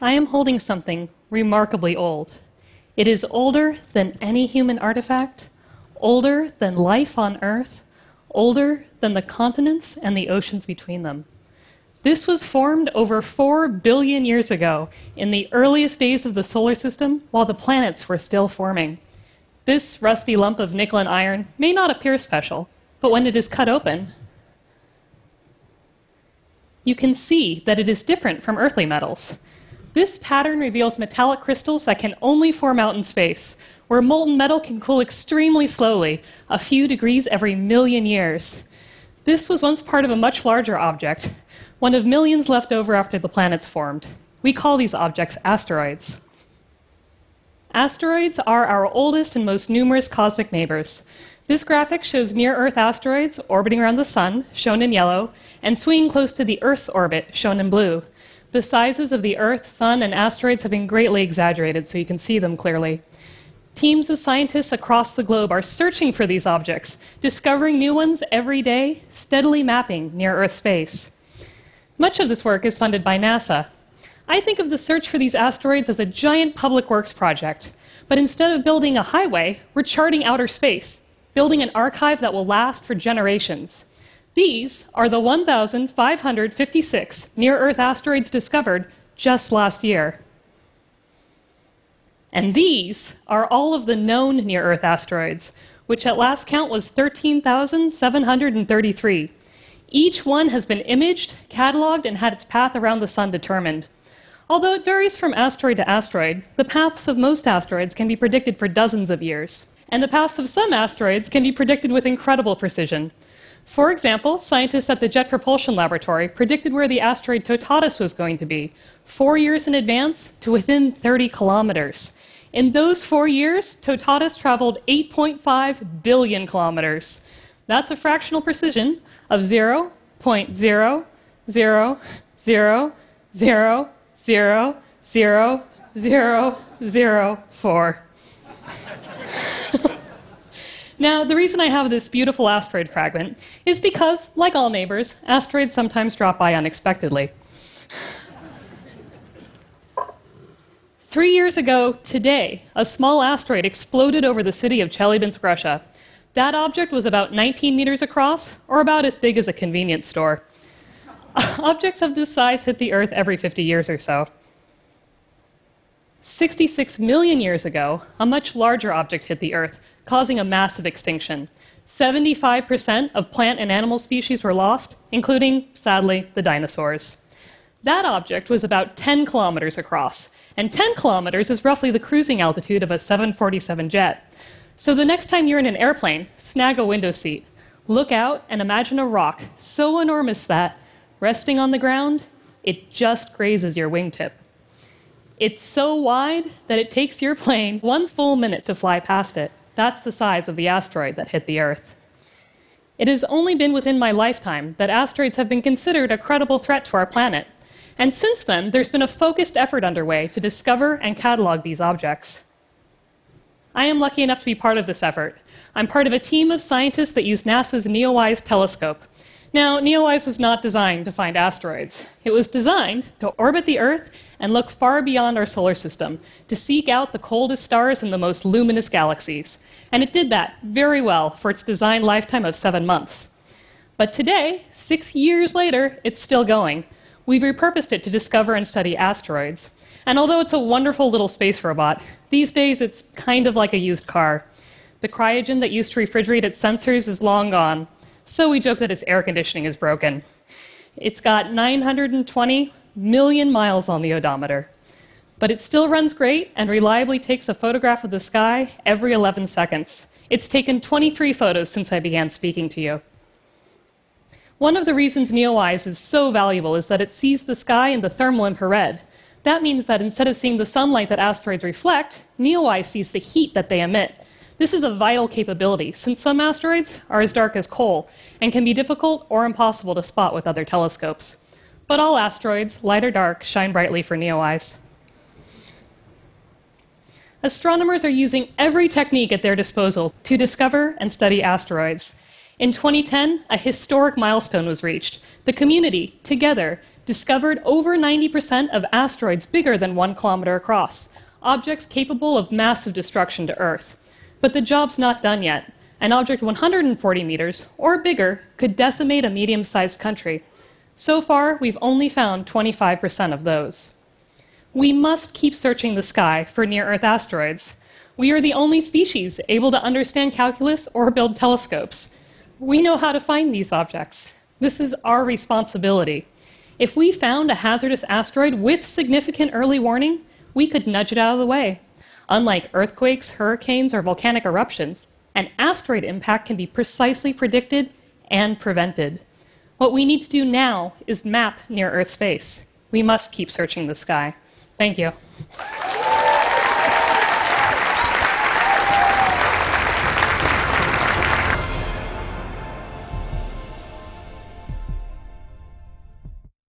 I am holding something remarkably old. It is older than any human artifact, older than life on Earth, older than the continents and the oceans between them. This was formed over 4 billion years ago, in the earliest days of the solar system, while the planets were still forming. This rusty lump of nickel and iron may not appear special, but when it is cut open, you can see that it is different from earthly metals. This pattern reveals metallic crystals that can only form out in space, where molten metal can cool extremely slowly, a few degrees every million years. This was once part of a much larger object, one of millions left over after the planets formed. We call these objects asteroids. Asteroids are our oldest and most numerous cosmic neighbors. This graphic shows near Earth asteroids orbiting around the Sun, shown in yellow, and swinging close to the Earth's orbit, shown in blue. The sizes of the Earth, Sun, and asteroids have been greatly exaggerated so you can see them clearly. Teams of scientists across the globe are searching for these objects, discovering new ones every day, steadily mapping near Earth space. Much of this work is funded by NASA. I think of the search for these asteroids as a giant public works project, but instead of building a highway, we're charting outer space, building an archive that will last for generations. These are the 1,556 near Earth asteroids discovered just last year. And these are all of the known near Earth asteroids, which at last count was 13,733. Each one has been imaged, cataloged, and had its path around the Sun determined. Although it varies from asteroid to asteroid, the paths of most asteroids can be predicted for dozens of years, and the paths of some asteroids can be predicted with incredible precision. For example, scientists at the Jet Propulsion Laboratory predicted where the asteroid Toutatis was going to be, four years in advance to within 30 kilometers. In those four years, Toutatis traveled 8.5 billion kilometers. That's a fractional precision of 0.000000004. Now, the reason I have this beautiful asteroid fragment is because, like all neighbors, asteroids sometimes drop by unexpectedly. Three years ago today, a small asteroid exploded over the city of Chelyabinsk, Russia. That object was about 19 meters across, or about as big as a convenience store. Objects of this size hit the Earth every 50 years or so. 66 million years ago, a much larger object hit the Earth, causing a massive extinction. 75% of plant and animal species were lost, including, sadly, the dinosaurs. That object was about 10 kilometers across, and 10 kilometers is roughly the cruising altitude of a 747 jet. So the next time you're in an airplane, snag a window seat, look out, and imagine a rock so enormous that, resting on the ground, it just grazes your wingtip. It's so wide that it takes your plane one full minute to fly past it. That's the size of the asteroid that hit the Earth. It has only been within my lifetime that asteroids have been considered a credible threat to our planet. And since then, there's been a focused effort underway to discover and catalog these objects. I am lucky enough to be part of this effort. I'm part of a team of scientists that use NASA's NEOWISE telescope. Now, NEOWISE was not designed to find asteroids. It was designed to orbit the Earth and look far beyond our solar system, to seek out the coldest stars and the most luminous galaxies. And it did that very well for its design lifetime of seven months. But today, six years later, it's still going. We've repurposed it to discover and study asteroids. And although it's a wonderful little space robot, these days it's kind of like a used car. The cryogen that used to refrigerate its sensors is long gone, so we joke that its air conditioning is broken. It's got 920 million miles on the odometer, but it still runs great and reliably takes a photograph of the sky every 11 seconds. It's taken 23 photos since I began speaking to you. One of the reasons NEOWISE is so valuable is that it sees the sky in the thermal infrared. That means that instead of seeing the sunlight that asteroids reflect, NEOWISE sees the heat that they emit. This is a vital capability, since some asteroids are as dark as coal and can be difficult or impossible to spot with other telescopes. But all asteroids, light or dark, shine brightly for NEOWISE. Astronomers are using every technique at their disposal to discover and study asteroids. In 2010, a historic milestone was reached. The community, together, discovered over 90% of asteroids bigger than one kilometer across, objects capable of massive destruction to Earth. But the job's not done yet. An object 140 meters or bigger could decimate a medium sized country. So far, we've only found 25% of those. We must keep searching the sky for near Earth asteroids. We are the only species able to understand calculus or build telescopes. We know how to find these objects. This is our responsibility. If we found a hazardous asteroid with significant early warning, we could nudge it out of the way. Unlike earthquakes, hurricanes, or volcanic eruptions, an asteroid impact can be precisely predicted and prevented. What we need to do now is map near Earth space. We must keep searching the sky. Thank you.